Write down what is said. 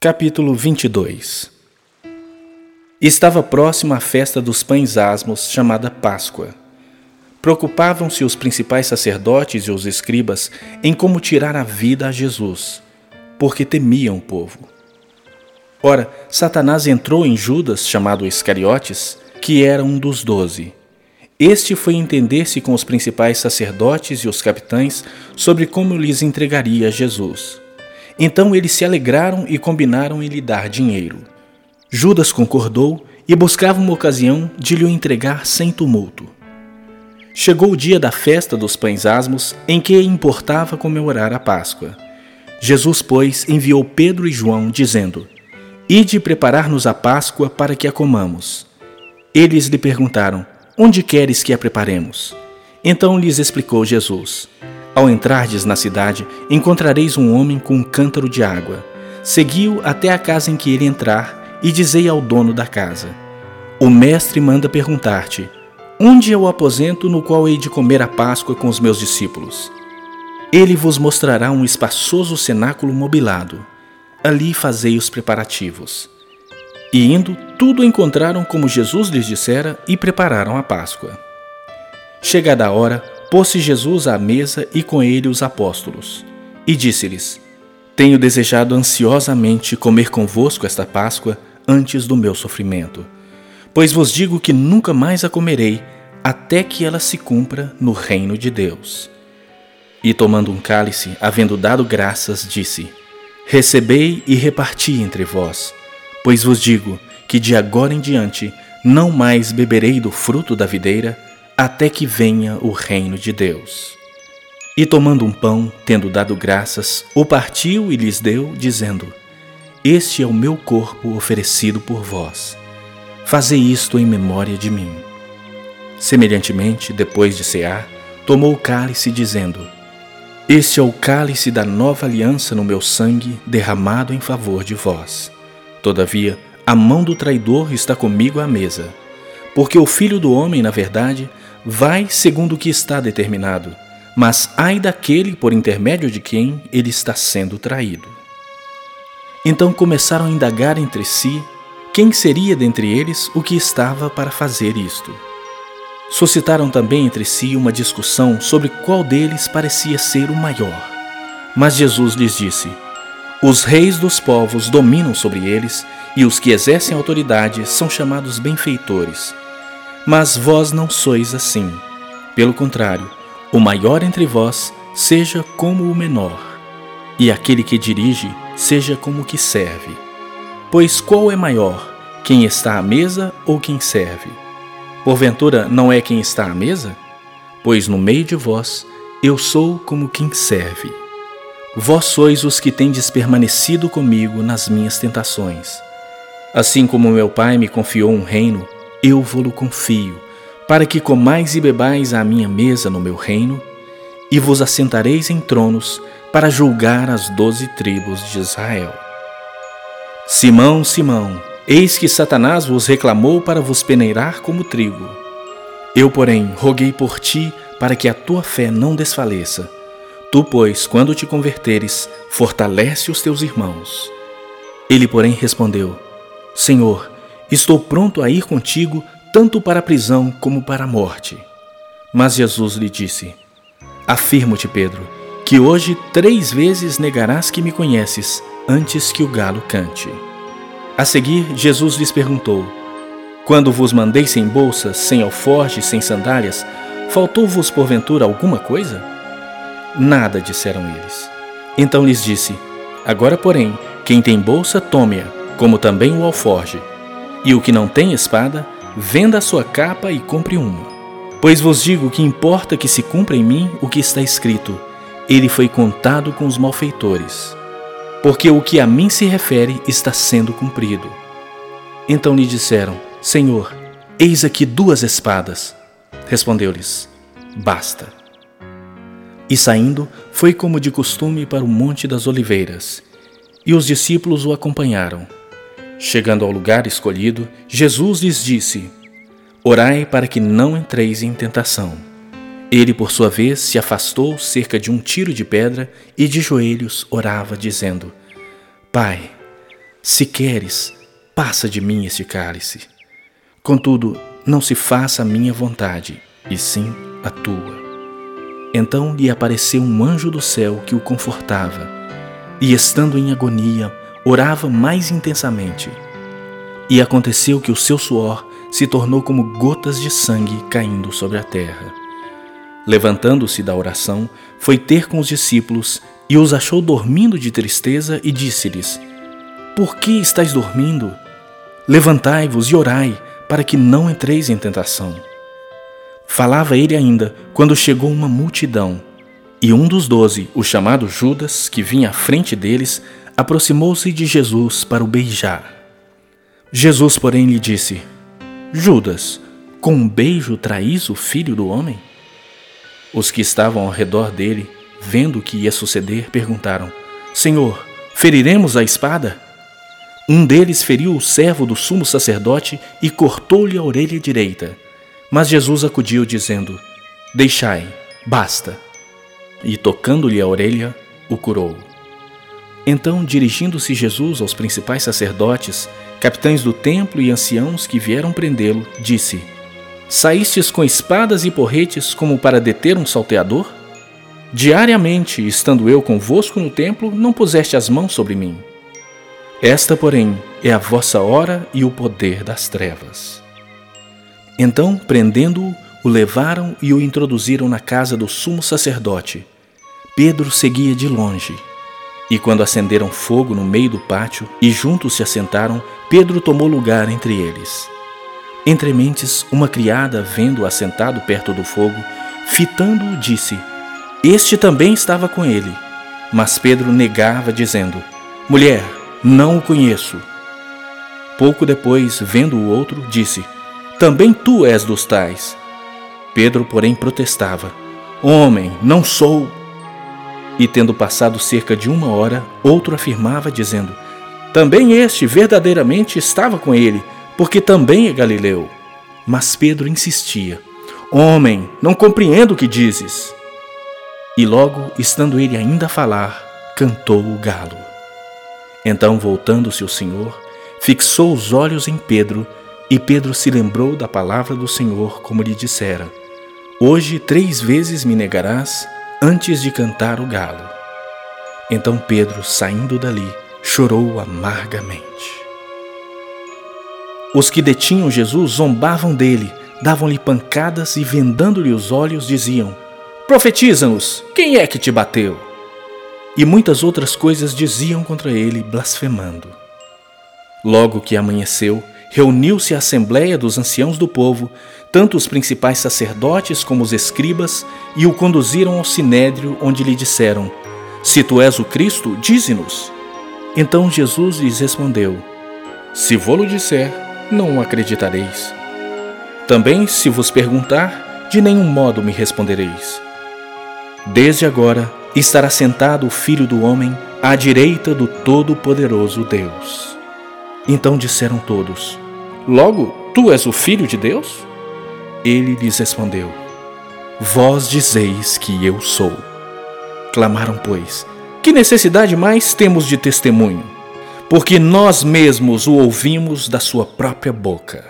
Capítulo 22 Estava próxima a festa dos pães asmos, chamada Páscoa. Preocupavam-se os principais sacerdotes e os escribas em como tirar a vida a Jesus, porque temiam o povo. Ora, Satanás entrou em Judas, chamado Iscariotes, que era um dos doze. Este foi entender-se com os principais sacerdotes e os capitães sobre como lhes entregaria Jesus. Então eles se alegraram e combinaram em lhe dar dinheiro. Judas concordou e buscava uma ocasião de lhe entregar sem tumulto. Chegou o dia da festa dos pães asmos, em que importava comemorar a Páscoa. Jesus, pois, enviou Pedro e João, dizendo: Ide preparar-nos a Páscoa para que a comamos. Eles lhe perguntaram: Onde queres que a preparemos? Então lhes explicou Jesus: ao entrardes na cidade, encontrareis um homem com um cântaro de água. Segui-o até a casa em que ele entrar e dizei ao dono da casa: O mestre manda perguntar-te: Onde é o aposento no qual hei de comer a Páscoa com os meus discípulos? Ele vos mostrará um espaçoso cenáculo mobilado. Ali fazei os preparativos. E indo, tudo encontraram como Jesus lhes dissera e prepararam a Páscoa. Chegada a hora, Pôs-se Jesus à mesa e com ele os apóstolos, e disse-lhes: Tenho desejado ansiosamente comer convosco esta Páscoa antes do meu sofrimento, pois vos digo que nunca mais a comerei até que ela se cumpra no reino de Deus. E tomando um cálice, havendo dado graças, disse: Recebei e reparti entre vós, pois vos digo que de agora em diante não mais beberei do fruto da videira até que venha o reino de Deus. E tomando um pão, tendo dado graças, o partiu e lhes deu, dizendo: Este é o meu corpo oferecido por vós. Fazei isto em memória de mim. Semelhantemente, depois de cear, tomou o cálice, dizendo: Este é o cálice da nova aliança no meu sangue, derramado em favor de vós. Todavia, a mão do traidor está comigo à mesa. Porque o filho do homem, na verdade, vai segundo o que está determinado, mas ai daquele por intermédio de quem ele está sendo traído. Então começaram a indagar entre si quem seria dentre eles o que estava para fazer isto. Suscitaram também entre si uma discussão sobre qual deles parecia ser o maior. Mas Jesus lhes disse: Os reis dos povos dominam sobre eles, e os que exercem autoridade são chamados benfeitores. Mas vós não sois assim. Pelo contrário, o maior entre vós seja como o menor, e aquele que dirige seja como o que serve. Pois qual é maior, quem está à mesa ou quem serve? Porventura não é quem está à mesa? Pois no meio de vós eu sou como quem serve. Vós sois os que tendes permanecido comigo nas minhas tentações. Assim como meu Pai me confiou um reino, eu vou-lo confio, para que comais e bebais à minha mesa no meu reino, e vos assentareis em tronos para julgar as doze tribos de Israel. Simão, Simão, eis que Satanás vos reclamou para vos peneirar como trigo. Eu, porém, roguei por ti para que a tua fé não desfaleça. Tu, pois, quando te converteres, fortalece os teus irmãos. Ele, porém, respondeu: Senhor, Estou pronto a ir contigo, tanto para a prisão como para a morte. Mas Jesus lhe disse: Afirmo-te, Pedro, que hoje três vezes negarás que me conheces, antes que o galo cante. A seguir, Jesus lhes perguntou: Quando vos mandei sem bolsa, sem alforje, sem sandálias, faltou-vos porventura alguma coisa? Nada, disseram eles. Então lhes disse: Agora, porém, quem tem bolsa, tome-a, como também o alforje. E o que não tem espada, venda a sua capa e compre uma. Pois vos digo que importa que se cumpra em mim o que está escrito: Ele foi contado com os malfeitores. Porque o que a mim se refere está sendo cumprido. Então lhe disseram: Senhor, eis aqui duas espadas. Respondeu-lhes: Basta. E saindo, foi como de costume para o Monte das Oliveiras, e os discípulos o acompanharam. Chegando ao lugar escolhido, Jesus lhes disse: Orai para que não entreis em tentação. Ele, por sua vez, se afastou cerca de um tiro de pedra e de joelhos orava, dizendo: Pai, Se queres, passa de mim este cálice. Contudo, não se faça a minha vontade, e sim a tua. Então lhe apareceu um anjo do céu que o confortava, e estando em agonia, orava mais intensamente. E aconteceu que o seu suor se tornou como gotas de sangue caindo sobre a terra. Levantando-se da oração, foi ter com os discípulos e os achou dormindo de tristeza e disse-lhes: Por que estáis dormindo? Levantai-vos e orai, para que não entreis em tentação. Falava ele ainda quando chegou uma multidão, e um dos doze, o chamado Judas, que vinha à frente deles, aproximou-se de Jesus para o beijar. Jesus, porém, lhe disse: Judas, com um beijo traís o filho do homem? Os que estavam ao redor dele, vendo o que ia suceder, perguntaram: Senhor, feriremos a espada? Um deles feriu o servo do sumo sacerdote e cortou-lhe a orelha direita. Mas Jesus acudiu, dizendo: Deixai, basta. E tocando-lhe a orelha, o curou. Então, dirigindo-se Jesus aos principais sacerdotes, capitães do templo e anciãos que vieram prendê-lo, disse: Saístes com espadas e porretes como para deter um salteador? Diariamente, estando eu convosco no templo, não puseste as mãos sobre mim. Esta, porém, é a vossa hora e o poder das trevas. Então, prendendo-o, o levaram e o introduziram na casa do sumo sacerdote. Pedro seguia de longe. E quando acenderam fogo no meio do pátio e juntos se assentaram, Pedro tomou lugar entre eles. Entre mentes, uma criada, vendo-o assentado perto do fogo, fitando-o, disse: Este também estava com ele. Mas Pedro negava, dizendo: Mulher, não o conheço. Pouco depois, vendo o outro, disse: Também tu és dos tais. Pedro, porém, protestava: Homem, não sou. E tendo passado cerca de uma hora, outro afirmava, dizendo: Também este verdadeiramente estava com ele porque também é Galileu. Mas Pedro insistia: Homem, não compreendo o que dizes. E logo, estando ele ainda a falar, cantou o galo. Então, voltando-se o Senhor, fixou os olhos em Pedro, e Pedro se lembrou da palavra do Senhor, como lhe dissera: Hoje três vezes me negarás antes de cantar o galo. Então Pedro, saindo dali, chorou amargamente. Os que detinham Jesus zombavam dele, davam-lhe pancadas e, vendando-lhe os olhos, diziam: Profetiza-nos, quem é que te bateu? E muitas outras coisas diziam contra ele, blasfemando. Logo que amanheceu, reuniu-se a assembléia dos anciãos do povo, tanto os principais sacerdotes como os escribas, e o conduziram ao sinédrio, onde lhe disseram: Se tu és o Cristo, dize-nos. Então Jesus lhes respondeu: Se vou-lo disser, não acreditareis. Também, se vos perguntar, de nenhum modo me respondereis. Desde agora estará sentado o Filho do Homem à direita do Todo-Poderoso Deus. Então disseram todos: Logo, tu és o Filho de Deus? Ele lhes respondeu: Vós dizeis que eu sou. Clamaram, pois: Que necessidade mais temos de testemunho? porque nós mesmos o ouvimos da sua própria boca.